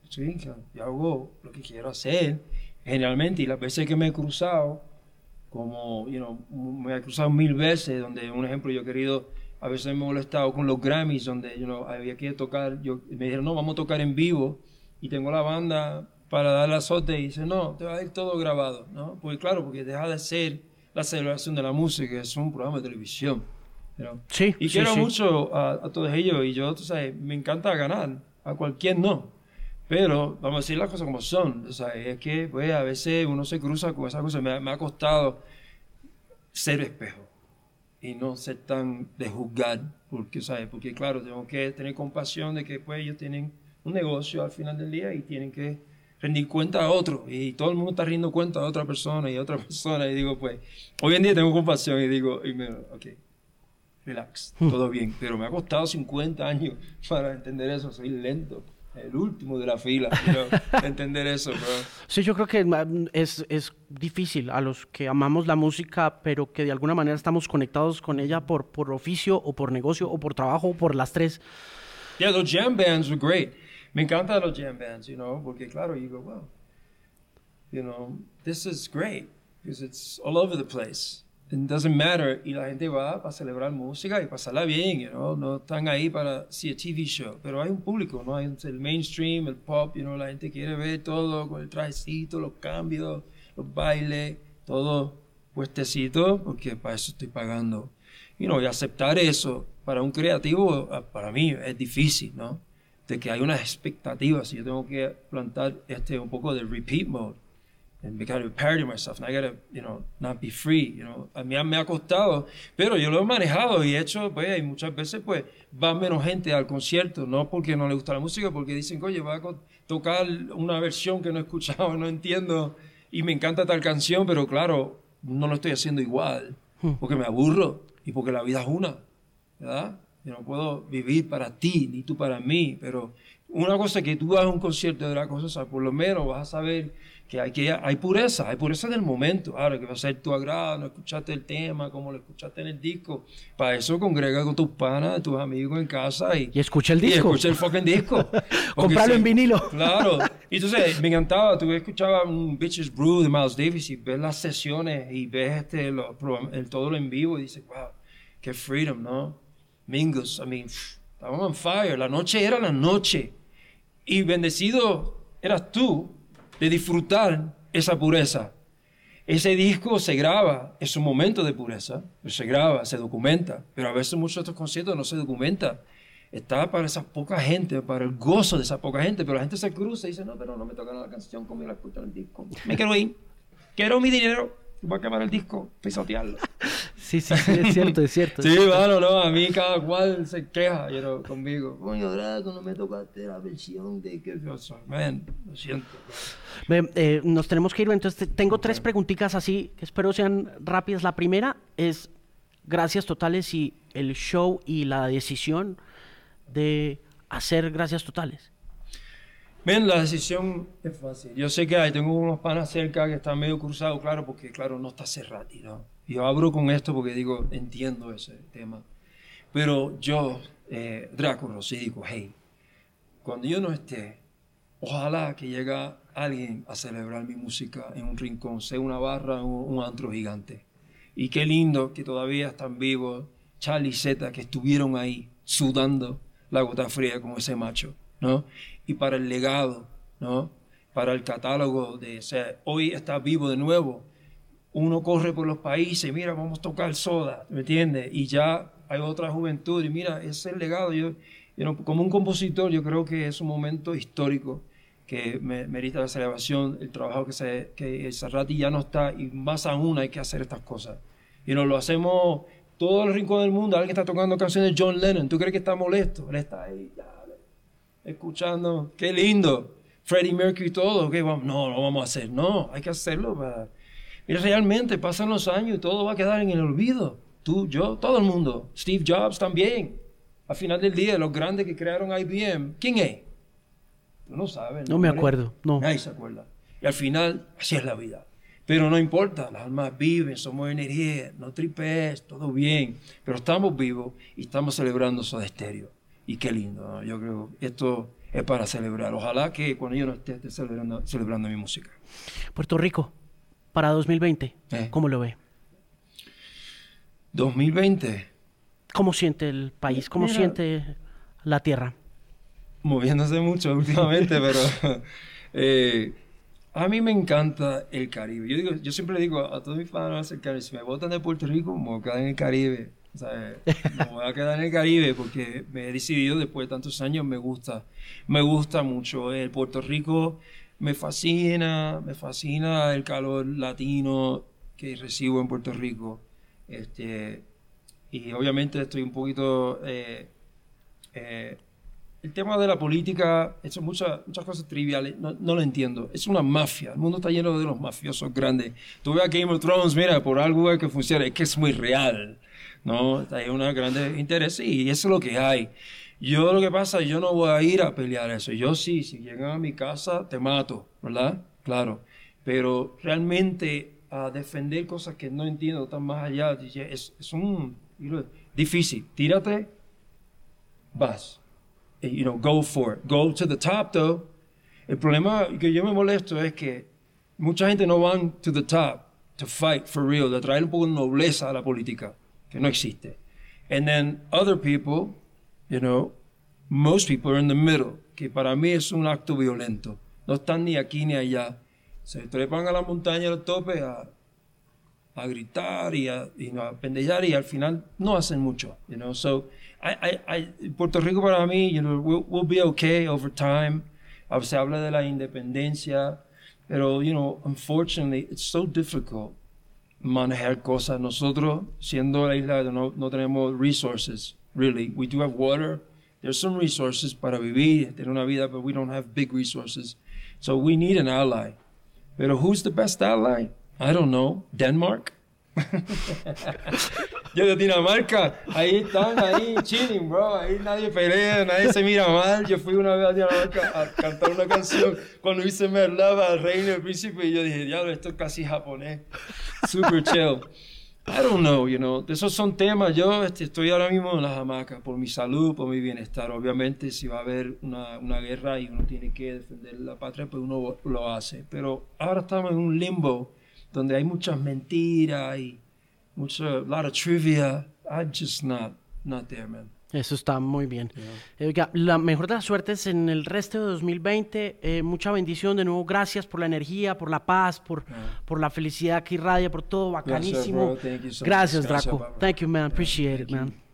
Estoy bien, yo hago lo que quiero hacer. Generalmente, y las veces que me he cruzado, como, you know, me he cruzado mil veces, donde, un ejemplo, yo he querido, a veces me he molestado con los Grammys, donde, you know, había que tocar, yo, me dijeron, no, vamos a tocar en vivo, y tengo la banda para dar la azote, y dice, no, te va a ir todo grabado, ¿no? Porque claro, porque deja de ser la celebración de la música, es un programa de televisión, you Sí, y sí, quiero sí. mucho a, a todos ellos, y yo, tú sabes, me encanta ganar, a cualquier no. Pero vamos a decir las cosas como son. O sea, es que pues, a veces uno se cruza con esas cosas. Me, ha- me ha costado ser espejo y no ser tan de juzgar. Porque, ¿sabes? porque claro, tengo que tener compasión de que pues, ellos tienen un negocio al final del día y tienen que rendir cuenta a otro. Y todo el mundo está rindiendo cuenta a otra persona y a otra persona. Y digo, pues, hoy en día tengo compasión y digo, y me, ok, relax, todo bien. Pero me ha costado 50 años para entender eso. Soy lento. El último de la fila, you know, entender eso, bro. Sí, yo creo que es, es difícil a los que amamos la música, pero que de alguna manera estamos conectados con ella por, por oficio o por negocio o por trabajo o por las tres. Yeah, los jam bands were great. Me encantan los jam bands, you know, porque claro, you go, wow, you know, this is great because it's all over the place. It doesn't matter. Y la gente va para celebrar música y pasarla bien, you know, no están ahí para see a TV show, pero hay un público, ¿no? Hay el mainstream, el pop, you know, la gente quiere ver todo con el trajecito, los cambios, los bailes, todo puestecito, porque para eso estoy pagando. Y no, y aceptar eso para un creativo, ah, para mí es difícil, ¿no? De que hay unas expectativas y yo tengo que plantar este un poco de repeat mode and kind of parody myself. And I gotta, you know, not be free. You know, a mí me ha costado, pero yo lo he manejado y he hecho, pues, y muchas veces, pues, va menos gente al concierto, no porque no le gusta la música, porque dicen, oye, va a tocar una versión que no he escuchado, no entiendo, y me encanta tal canción, pero claro, no lo estoy haciendo igual, hmm. porque me aburro y porque la vida es una, ¿verdad? Yo no puedo vivir para ti, ni tú para mí, pero una cosa que tú hagas un concierto de la cosa, por lo menos vas a saber que hay, que hay pureza, hay pureza del momento. Ahora que va a ser tu agrado, no escuchaste el tema, como lo escuchaste en el disco. Para eso congrega con tus panas, tus amigos en casa y, y escucha el disco. Y escucha el fucking disco. Comprarlo en vinilo. Claro. Y entonces me encantaba, tú escuchabas un Bitches Brew de Miles Davis y ves las sesiones y ves este, el, todo lo en vivo y dices, wow, qué freedom, ¿no? Mingus, I mean, estábamos on fire. La noche era la noche. Y bendecido eras tú de disfrutar esa pureza. Ese disco se graba, es un momento de pureza, se graba, se documenta, pero a veces muchos de estos conciertos no se documenta. Está para esa poca gente, para el gozo de esa poca gente, pero la gente se cruza y dice, no, pero no me toca la canción como yo la escucho el disco. Me quiero ir, quiero mi dinero, voy a quemar el disco, pisotearlo. Sí, sí, sí, es cierto, es cierto. sí, bueno, no, a mí cada cual se queja you conmigo. Coño, Draco, no me tocaste la versión de que... Man, lo siento. Eh, nos tenemos que ir, entonces tengo tres preguntitas así, que espero sean rápidas. La primera es, gracias totales y el show y la decisión de hacer gracias totales. Ven, la decisión es fácil. Yo sé que hay, tengo unos panas cerca que están medio cruzados, claro, porque claro, no está cerrado, ¿no? Yo abro con esto porque digo, entiendo ese tema. Pero yo, eh, Drácula, sí digo, hey, cuando yo no esté, ojalá que llegue alguien a celebrar mi música en un rincón, sea una barra o un antro gigante. Y qué lindo que todavía están vivos Charlie Z, que estuvieron ahí sudando la gota fría como ese macho, ¿no? Y para el legado, ¿no? Para el catálogo de, o hoy está vivo de nuevo. Uno corre por los países, mira, vamos a tocar soda, ¿me entiendes? Y ya hay otra juventud, y mira, ese es el legado. Yo, como un compositor, yo creo que es un momento histórico que merita la celebración, el trabajo que, se, que Serrati ya no está y más aún hay que hacer estas cosas. Y nos lo hacemos todo el rincón del mundo. Alguien está tocando canciones de John Lennon. ¿Tú crees que está molesto? Está escuchando. Qué lindo. Freddie Mercury y todo. ¿Qué vamos? No, no vamos a hacer. No, hay que hacerlo. Para... Mira, realmente pasan los años y todo va a quedar en el olvido. Tú, yo, todo el mundo. Steve Jobs también. Al final del día, los grandes que crearon IBM, ¿quién es? no sabes. No, me acuerdo, no. Nadie se acuerda. Y al final, así es la vida. Pero no importa, las almas viven, somos energía, no tripes, todo bien. Pero estamos vivos y estamos celebrando su Estéreo. Y qué lindo, yo creo que esto es para celebrar. Ojalá que cuando yo no esté, esté celebrando, celebrando mi música. Puerto Rico, para 2020, eh. ¿cómo lo ve? 2020. ¿Cómo siente el país? ¿Cómo siente la tierra? moviéndose mucho últimamente, pero eh, a mí me encanta el Caribe. Yo, digo, yo siempre le digo a todos mis fans Caribe, si me votan de Puerto Rico, me voy a quedar en el Caribe. Me voy a quedar en el Caribe porque me he decidido después de tantos años, me gusta, me gusta mucho. El Puerto Rico me fascina, me fascina el calor latino que recibo en Puerto Rico. Este, y obviamente estoy un poquito... Eh, eh, el tema de la política, son muchas, muchas cosas triviales, no, lo entiendo. Es una mafia, el mundo está lleno de los mafiosos grandes. Tú ves a Game of Thrones, mira, por algo que funciona, es que es muy real, ¿no? Hay un gran interés y eso es lo que hay. Yo lo que pasa, yo no voy a ir a pelear eso. Yo sí, si llegan a mi casa, te mato, ¿verdad? Claro. Pero realmente a defender cosas que no entiendo, están más allá, es, un difícil. Tírate, vas you know, go for it. Go to the top, though. El problema que yo me molesto es que mucha gente no van to the top to fight for real, de traer un poco de nobleza a la política, que no existe. And then other people, you know, most people are in the middle, que para mí es un acto violento. No están ni aquí ni allá. Se trepan a la montaña, al tope, a, a gritar y a, y a pendellar y al final no hacen mucho, you know. So, I, I, I, Puerto Rico para mí, you know, we'll, we'll be okay over time. Se habla de la independencia, pero, you know, unfortunately, it's so difficult manejar cosas. Nosotros, siendo la isla, no, no tenemos resources, really. We do have water. There's some resources para vivir, tener una vida, but we don't have big resources. So we need an ally. Pero who's the best ally? I don't know. Denmark? Yo de Dinamarca, ahí están, ahí chilling, bro. Ahí nadie pelea, nadie se mira mal. Yo fui una vez a Dinamarca a cantar una canción cuando hice Merlava, el reino del príncipe, y yo dije, diablo, esto es casi japonés. Super chill. I don't know, you know. Esos son temas. Yo este, estoy ahora mismo en la hamaca por mi salud, por mi bienestar. Obviamente, si va a haber una, una, guerra y uno tiene que defender la patria, pues uno lo hace. Pero ahora estamos en un limbo donde hay muchas mentiras y mucha lot of trivia. I'm just not, not there, man. Eso está muy bien. Yeah. la mejor de las suertes en el resto de 2020. Eh, mucha bendición de nuevo. Gracias por la energía, por la paz, por, yeah. por la felicidad que irradia, por todo. Bacanísimo. Yes, sir, so Gracias. Draco. Gracias, Thank you, man. Appreciate Thank it, man.